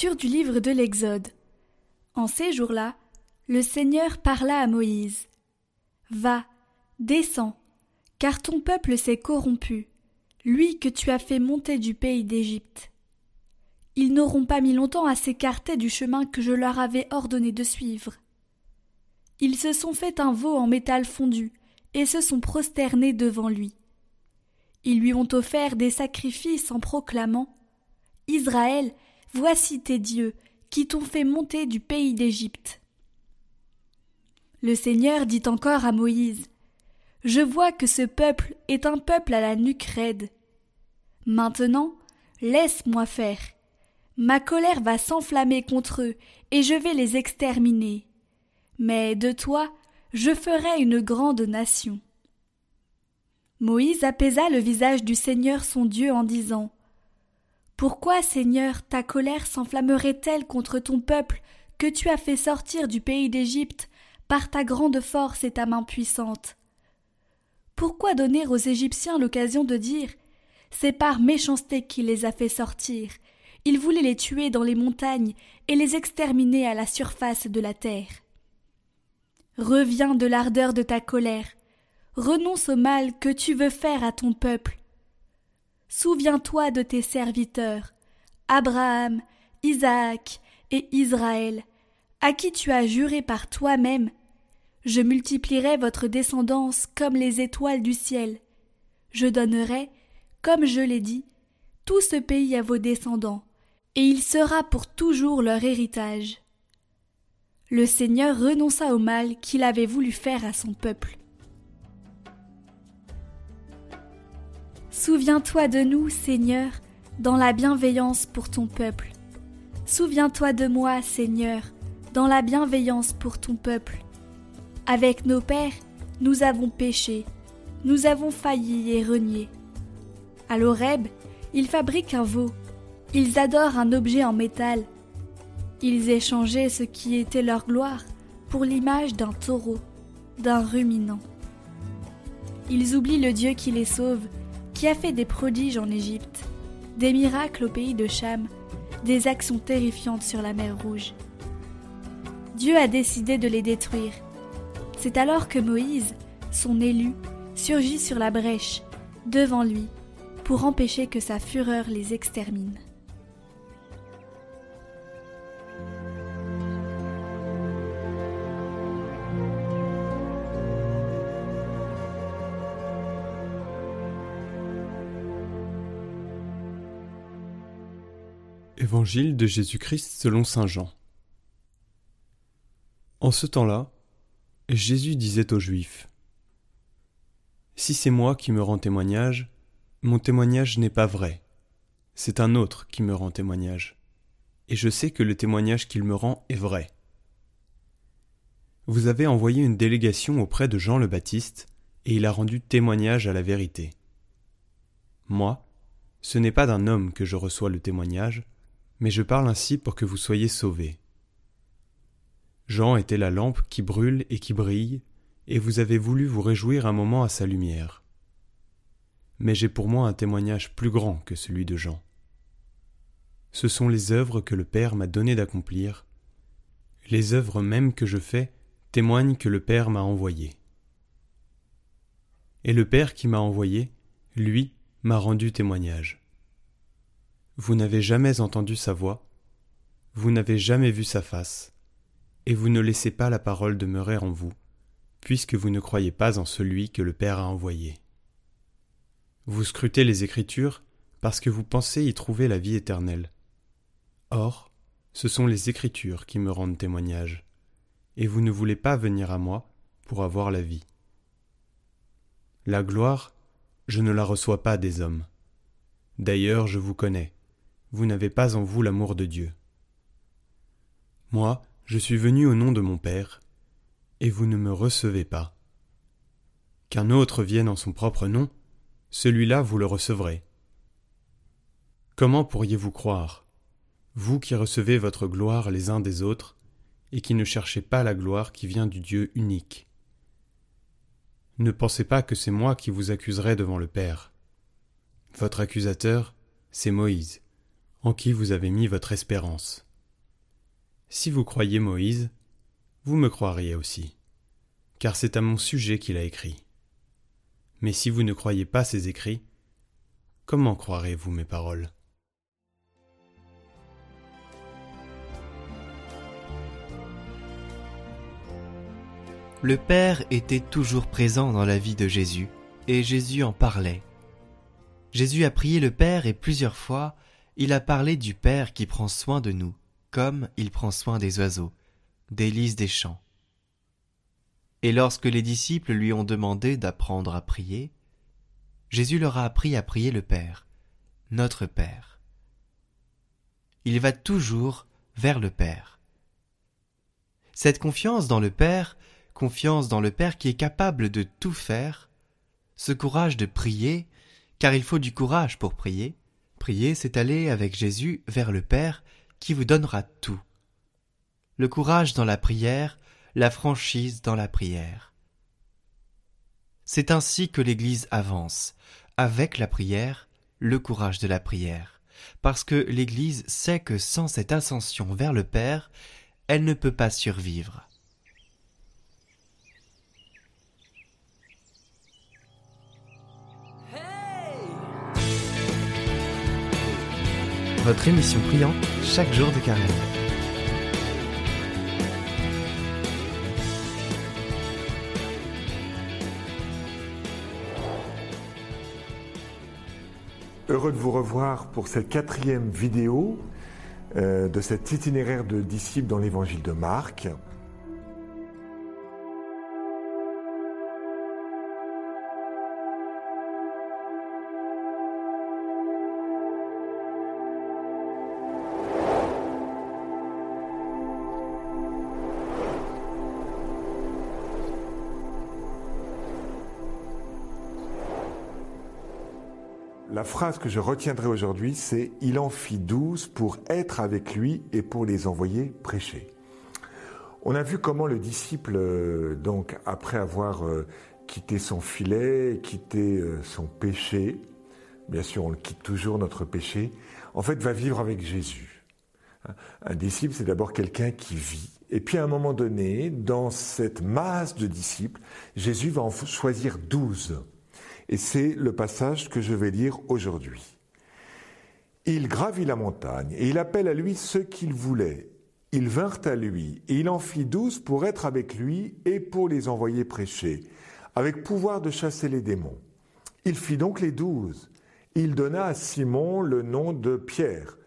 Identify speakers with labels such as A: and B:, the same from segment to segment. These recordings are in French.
A: Du livre de l'Exode. En ces jours-là, le Seigneur parla à Moïse. Va, descends, car ton peuple s'est corrompu, lui que tu as fait monter du pays d'Égypte. Ils n'auront pas mis longtemps à s'écarter du chemin que je leur avais ordonné de suivre. Ils se sont fait un veau en métal fondu, et se sont prosternés devant lui. Ils lui ont offert des sacrifices en proclamant Israël, voici tes dieux, qui t'ont fait monter du pays d'Égypte. Le Seigneur dit encore à Moïse Je vois que ce peuple est un peuple à la nuque raide. Maintenant, laisse-moi faire. Ma colère va s'enflammer contre eux, et je vais les exterminer. Mais de toi, je ferai une grande nation. Moïse apaisa le visage du Seigneur son Dieu en disant Pourquoi, Seigneur, ta colère s'enflammerait-elle contre ton peuple que tu as fait sortir du pays d'Égypte par ta grande force et ta main puissante? Pourquoi donner aux Égyptiens l'occasion de dire C'est par méchanceté qu'il les a fait sortir. Il voulait les tuer dans les montagnes et les exterminer à la surface de la terre. Reviens de l'ardeur de ta colère, renonce au mal que tu veux faire à ton peuple. Souviens-toi de tes serviteurs, Abraham, Isaac et Israël, à qui tu as juré par toi-même Je multiplierai votre descendance comme les étoiles du ciel. Je donnerai, comme je l'ai dit, tout ce pays à vos descendants, et il sera pour toujours leur héritage. Le Seigneur renonça au mal qu'il avait voulu faire à son peuple. Souviens-toi de nous, Seigneur, dans la bienveillance pour ton peuple. Souviens-toi de moi, Seigneur, dans la bienveillance pour ton peuple. Avec nos pères, nous avons péché, nous avons failli et renié. À l'Oreb, ils fabriquent un veau, ils adorent un objet en métal. Ils échangeaient ce qui était leur gloire pour l'image d'un taureau, d'un ruminant. Ils oublient le Dieu qui les sauve qui a fait des prodiges en Égypte, des miracles au pays de Cham, des actions terrifiantes sur la mer Rouge. Dieu a décidé de les détruire. C'est alors que Moïse, son élu, surgit sur la brèche, devant lui, pour empêcher que sa fureur les extermine.
B: Évangile de Jésus-Christ selon Saint Jean. En ce temps-là, Jésus disait aux Juifs Si c'est moi qui me rends témoignage, mon témoignage n'est pas vrai. C'est un autre qui me rend témoignage. Et je sais que le témoignage qu'il me rend est vrai. Vous avez envoyé une délégation auprès de Jean le Baptiste, et il a rendu témoignage à la vérité. Moi, ce n'est pas d'un homme que je reçois le témoignage, mais je parle ainsi pour que vous soyez sauvés. Jean était la lampe qui brûle et qui brille, et vous avez voulu vous réjouir un moment à sa lumière. Mais j'ai pour moi un témoignage plus grand que celui de Jean. Ce sont les œuvres que le Père m'a donné d'accomplir. Les œuvres mêmes que je fais témoignent que le Père m'a envoyé. Et le Père qui m'a envoyé, lui, m'a rendu témoignage. Vous n'avez jamais entendu sa voix, vous n'avez jamais vu sa face, et vous ne laissez pas la parole demeurer en vous, puisque vous ne croyez pas en celui que le Père a envoyé. Vous scrutez les Écritures parce que vous pensez y trouver la vie éternelle. Or, ce sont les Écritures qui me rendent témoignage, et vous ne voulez pas venir à moi pour avoir la vie. La gloire, je ne la reçois pas des hommes. D'ailleurs, je vous connais vous n'avez pas en vous l'amour de Dieu. Moi, je suis venu au nom de mon Père, et vous ne me recevez pas. Qu'un autre vienne en son propre nom, celui-là vous le recevrez. Comment pourriez-vous croire, vous qui recevez votre gloire les uns des autres, et qui ne cherchez pas la gloire qui vient du Dieu unique? Ne pensez pas que c'est moi qui vous accuserai devant le Père. Votre accusateur, c'est Moïse en qui vous avez mis votre espérance. Si vous croyez Moïse, vous me croiriez aussi, car c'est à mon sujet qu'il a écrit. Mais si vous ne croyez pas ses écrits, comment croirez-vous mes paroles?
C: Le Père était toujours présent dans la vie de Jésus, et Jésus en parlait. Jésus a prié le Père et plusieurs fois il a parlé du Père qui prend soin de nous, comme il prend soin des oiseaux, des lys des champs. Et lorsque les disciples lui ont demandé d'apprendre à prier, Jésus leur a appris à prier le Père, notre Père. Il va toujours vers le Père. Cette confiance dans le Père, confiance dans le Père qui est capable de tout faire, ce courage de prier, car il faut du courage pour prier, Prier, c'est aller avec Jésus vers le Père qui vous donnera tout. Le courage dans la prière, la franchise dans la prière. C'est ainsi que l'Église avance, avec la prière, le courage de la prière, parce que l'Église sait que sans cette ascension vers le Père, elle ne peut pas survivre. Votre émission priante chaque jour de carême.
D: Heureux de vous revoir pour cette quatrième vidéo euh, de cet itinéraire de disciples dans l'évangile de Marc. La phrase que je retiendrai aujourd'hui, c'est Il en fit douze pour être avec lui et pour les envoyer prêcher. On a vu comment le disciple, euh, donc après avoir euh, quitté son filet, quitté euh, son péché, bien sûr on le quitte toujours notre péché, en fait va vivre avec Jésus. Un disciple, c'est d'abord quelqu'un qui vit. Et puis à un moment donné, dans cette masse de disciples, Jésus va en choisir douze. Et c'est le passage que je vais lire aujourd'hui. Il gravit la montagne, et il appelle à lui ceux qu'il voulait. Ils vinrent à lui, et il en fit douze pour être avec lui et pour les envoyer prêcher, avec pouvoir de chasser les démons. Il fit donc les douze. Il donna à Simon le nom de Pierre,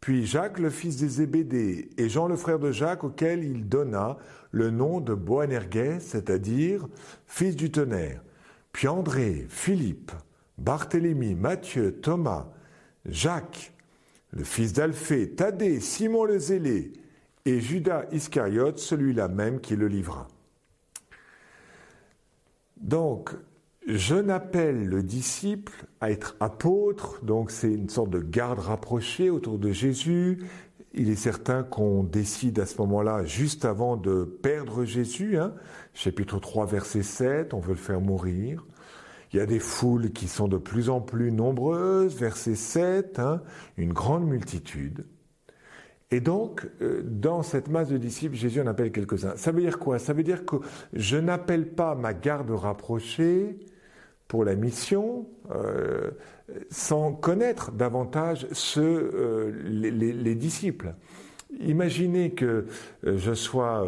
D: puis Jacques le fils des Zébédée, et Jean le frère de Jacques, auquel il donna le nom de Boanerges, c'est-à-dire fils du tonnerre puis André, Philippe, Barthélemy, Matthieu, Thomas, Jacques, le fils d'Alphée, Thaddée, Simon le Zélé, et Judas Iscariote, celui-là même qui le livra. Donc, je n'appelle le disciple à être apôtre, donc c'est une sorte de garde rapprochée autour de Jésus. Il est certain qu'on décide à ce moment-là, juste avant de perdre Jésus, hein, chapitre 3, verset 7, on veut le faire mourir. Il y a des foules qui sont de plus en plus nombreuses, verset 7, hein, une grande multitude. Et donc, euh, dans cette masse de disciples, Jésus en appelle quelques-uns. Ça veut dire quoi? Ça veut dire que je n'appelle pas ma garde rapprochée pour la mission euh, sans connaître davantage euh, les, disciples. Imaginez que je sois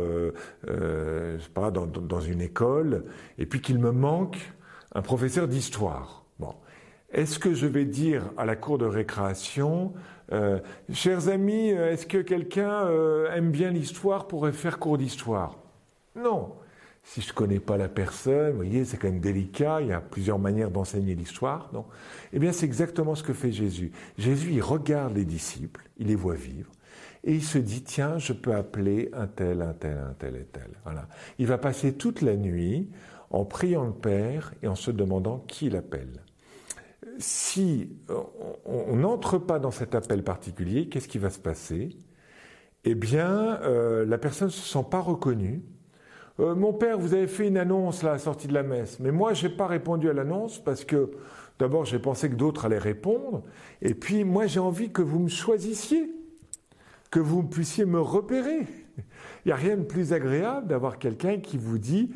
D: pas, dans, une école et puis qu'il me manque un professeur d'histoire. Bon. Est-ce que je vais dire à la cour de récréation, euh, chers amis, euh, est-ce que quelqu'un euh, aime bien l'histoire pourrait faire cours d'histoire? Non. Si je ne connais pas la personne, vous voyez, c'est quand même délicat, il y a plusieurs manières d'enseigner l'histoire. Non Eh bien, c'est exactement ce que fait Jésus. Jésus, il regarde les disciples, il les voit vivre, et il se dit, tiens, je peux appeler un tel, un tel, un tel et tel. Voilà. Il va passer toute la nuit en priant le Père et en se demandant qui l'appelle. Si on n'entre pas dans cet appel particulier, qu'est-ce qui va se passer? Eh bien, euh, la personne ne se sent pas reconnue, euh, mon père, vous avez fait une annonce à la sortie de la messe, mais moi, je n'ai pas répondu à l'annonce parce que d'abord, j'ai pensé que d'autres allaient répondre, et puis moi, j'ai envie que vous me choisissiez, que vous puissiez me repérer. Il n'y a rien de plus agréable d'avoir quelqu'un qui vous dit,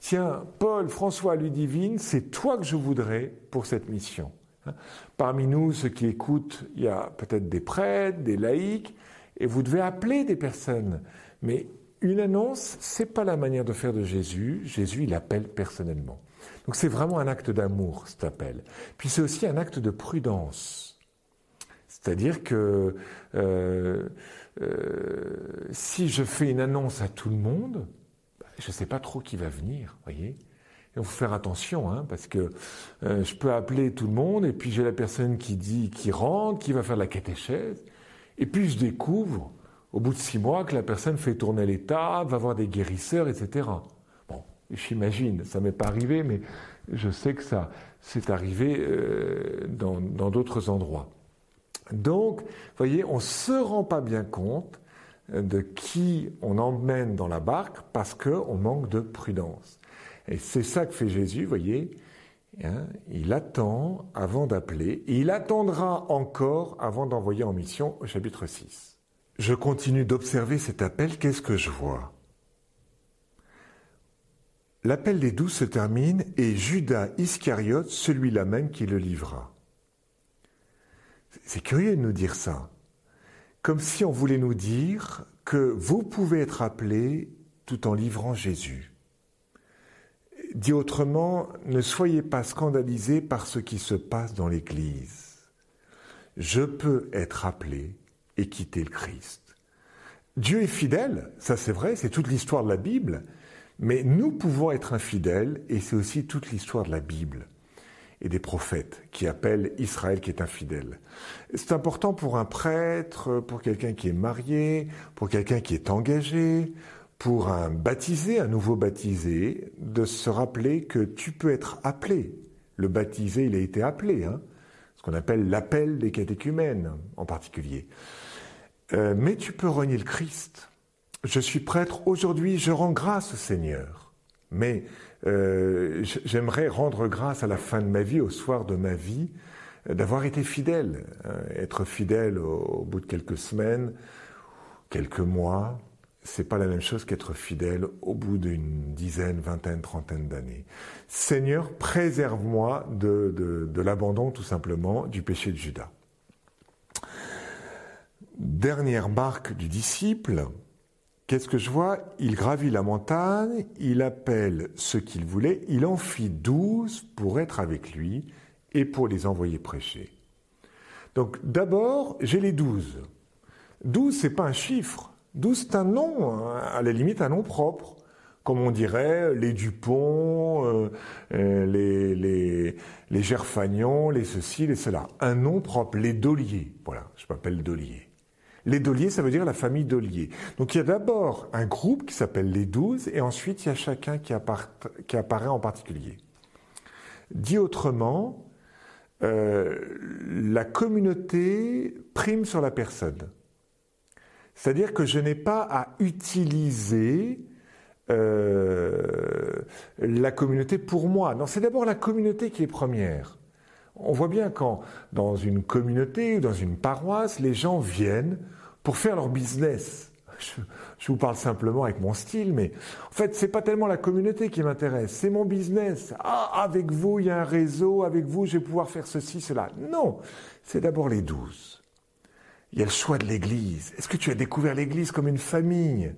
D: tiens, Paul, François, Ludivine, c'est toi que je voudrais pour cette mission. Hein? Parmi nous, ceux qui écoutent, il y a peut-être des prêtres, des laïcs, et vous devez appeler des personnes. Mais une annonce, c'est pas la manière de faire de Jésus. Jésus, il appelle personnellement. Donc c'est vraiment un acte d'amour, cet appel. Puis c'est aussi un acte de prudence. C'est-à-dire que euh, euh, si je fais une annonce à tout le monde, bah, je ne sais pas trop qui va venir, voyez. Il faut faire attention, hein, parce que euh, je peux appeler tout le monde, et puis j'ai la personne qui dit, qui rentre, qui va faire la catéchèse, et puis je découvre, au bout de six mois, que la personne fait tourner l'état, va voir des guérisseurs, etc. Bon, j'imagine, ça m'est pas arrivé, mais je sais que ça c'est arrivé euh, dans d'autres endroits. Donc, vous voyez, on ne se rend pas bien compte de qui on emmène dans la barque parce qu'on manque de prudence. Et c'est ça que fait Jésus, vous voyez. Hein, il attend avant d'appeler, et il attendra encore avant d'envoyer en mission au chapitre 6. Je continue d'observer cet appel, qu'est-ce que je vois? L'appel des douze se termine et Judas Iscariote, celui-là même qui le livra. C'est curieux de nous dire ça. Comme si on voulait nous dire que vous pouvez être appelé tout en livrant Jésus. Dit autrement, ne soyez pas scandalisés par ce qui se passe dans l'Église. Je peux être appelé quitter le Christ. Dieu est fidèle, ça c'est vrai, c'est toute l'histoire de la Bible, mais nous pouvons être infidèles et c'est aussi toute l'histoire de la Bible et des prophètes qui appellent Israël qui est infidèle. C'est important pour un prêtre, pour quelqu'un qui est marié, pour quelqu'un qui est engagé, pour un baptisé, un nouveau baptisé, de se rappeler que tu peux être appelé. Le baptisé, il a été appelé, hein, ce qu'on appelle l'appel des catéchumènes en particulier. Euh, mais tu peux renier le Christ. Je suis prêtre aujourd'hui, je rends grâce au Seigneur. Mais euh, j'aimerais rendre grâce à la fin de ma vie, au soir de ma vie, euh, d'avoir été fidèle. Hein, être fidèle au, bout de quelques semaines, quelques mois, c'est pas la même chose qu'être fidèle au bout d'une dizaine, vingtaine, trentaine d'années. Seigneur, préserve-moi de, de l'abandon, tout simplement, du péché de Judas. Dernière marque du disciple, Qu'est-ce que je vois? Il gravit la montagne, il appelle ce qu'il voulait, il en fit douze pour être avec lui et pour les envoyer prêcher. Donc d'abord, j'ai les douze. Douze, c'est pas un chiffre. Douze, c'est un nom, hein, à la limite un nom propre. Comme on dirait les Dupont, euh, euh, les, les, les Gerfagnon, les ceci, les cela. Un nom propre, les Dolier. Voilà, je m'appelle Dolier. Les Doliers, ça veut dire la famille Dolier. Donc il y a d'abord un groupe qui s'appelle les douze, et ensuite il y a chacun qui, apparaît en particulier. Dit autrement, euh, la communauté prime sur la personne. C'est-à-dire que je n'ai pas à utiliser euh, la communauté pour moi. Non, c'est d'abord la communauté qui est première. On voit bien quand, dans une communauté ou dans une paroisse, les gens viennent pour faire leur business. Je, vous parle simplement avec mon style, mais en fait, c'est pas tellement la communauté qui m'intéresse, c'est mon business. Ah, avec vous, il y a un réseau, avec vous, je vais pouvoir faire ceci, cela. Non, c'est d'abord les douze. Il y a le choix de l'Église. Est-ce que tu as découvert l'Église comme une famille?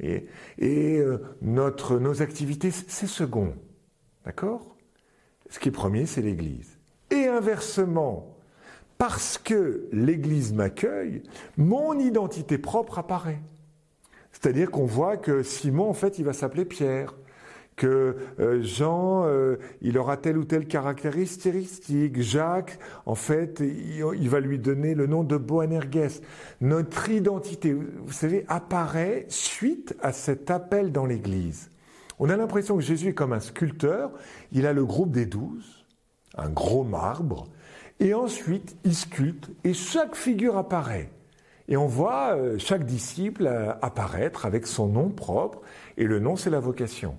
D: Et, euh, notre, nos activités, c'est second. D'accord? Ce qui est premier, c'est l'Église. Et inversement, parce que l'Église m'accueille, mon identité propre apparaît. C'est-à-dire qu'on voit que Simon, en fait, il va s'appeler Pierre, que euh, Jean, euh, il aura telle ou telle caractéristique, Jacques, en fait, il, va lui donner le nom de Boanerges. Notre identité, vous savez, apparaît suite à cet appel dans l'Église. On a l'impression que Jésus est comme un sculpteur, il a le groupe des douze, un gros marbre, et ensuite il sculpte, et chaque figure apparaît. Et on voit euh, chaque disciple euh, apparaître avec son nom propre, et le nom, c'est la vocation.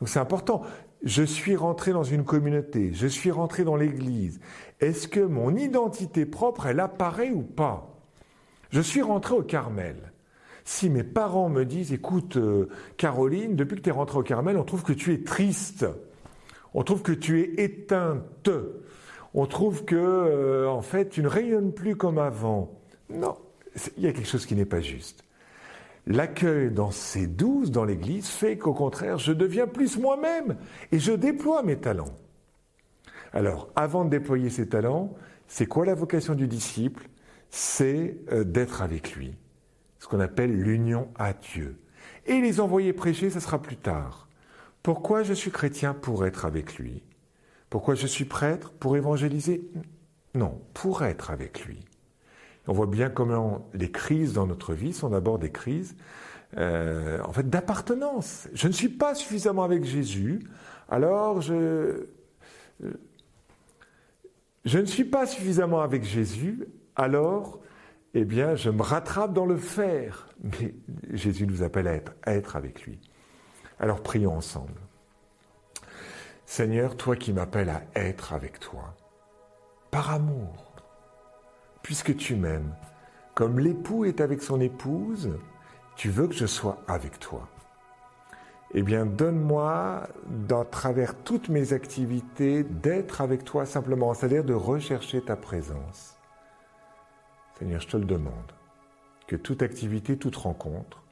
D: Donc c'est important. Je suis rentré dans une communauté, je suis rentré dans l'Église. Est-ce que mon identité propre, elle apparaît ou pas? Je suis rentré au Carmel. Si mes parents me disent, écoute, euh, Caroline, depuis que tu es rentrée au Carmel, on trouve que tu es triste, on trouve que tu es éteinte, on trouve que, euh, en fait, tu ne rayonnes plus comme avant. Non, il y a quelque chose qui n'est pas juste. L'accueil dans ces douze dans l'Église fait qu'au contraire, je deviens plus moi-même et je déploie mes talents. Alors, avant de déployer ses talents, c'est quoi la vocation du disciple? C'est euh, d'être avec lui ce qu'on appelle l'union à Dieu. Et les envoyer prêcher, ce sera plus tard. Pourquoi je suis chrétien Pour être avec lui? Pourquoi je suis prêtre Pour évangéliser? Non, pour être avec lui. On voit bien comment les crises dans notre vie sont d'abord des crises euh, en fait d'appartenance. Je ne suis pas suffisamment avec Jésus, alors je je ne suis pas suffisamment avec Jésus, alors eh bien, je me rattrape dans le faire. Mais Jésus nous appelle à être avec lui. Alors prions ensemble. Seigneur, toi qui m'appelles à être avec toi, par amour, puisque tu m'aimes, comme l'époux est avec son épouse, tu veux que je sois avec toi. Eh bien, donne-moi, dans travers toutes mes activités, d'être avec toi simplement, c'est-à-dire de rechercher ta présence. Seigneur, je te le demande, que toute activité, toute rencontre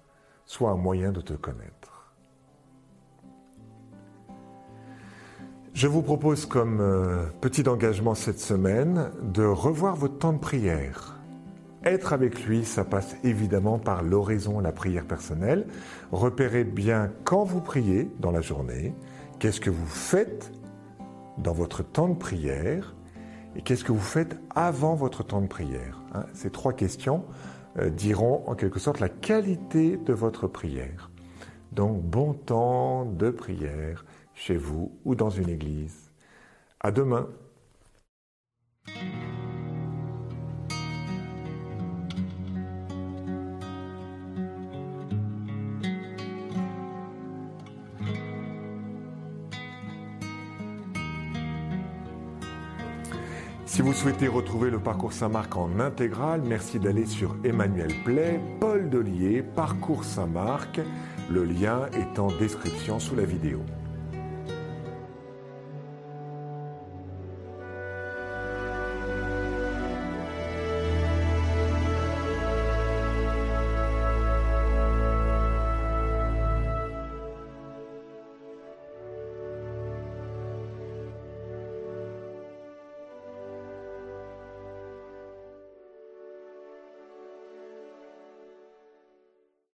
D: soit un moyen de te connaître. Je vous propose comme euh, petit engagement cette semaine de revoir votre temps de prière. Être avec lui, ça passe évidemment par l'oraison, la prière personnelle. Repérez bien quand vous priez dans la journée, qu'est-ce que vous faites dans votre temps de prière et qu'est-ce que vous faites avant votre temps de prière hein Ces trois questions euh, diront en quelque sorte la qualité de votre prière. Donc bon temps de prière chez vous ou dans une église. À demain. Si vous souhaitez retrouver le parcours Saint-Marc en intégral, merci d'aller sur Emmanuel Play, Paul Delier, Parcours Saint-Marc. Le lien est en description sous la vidéo.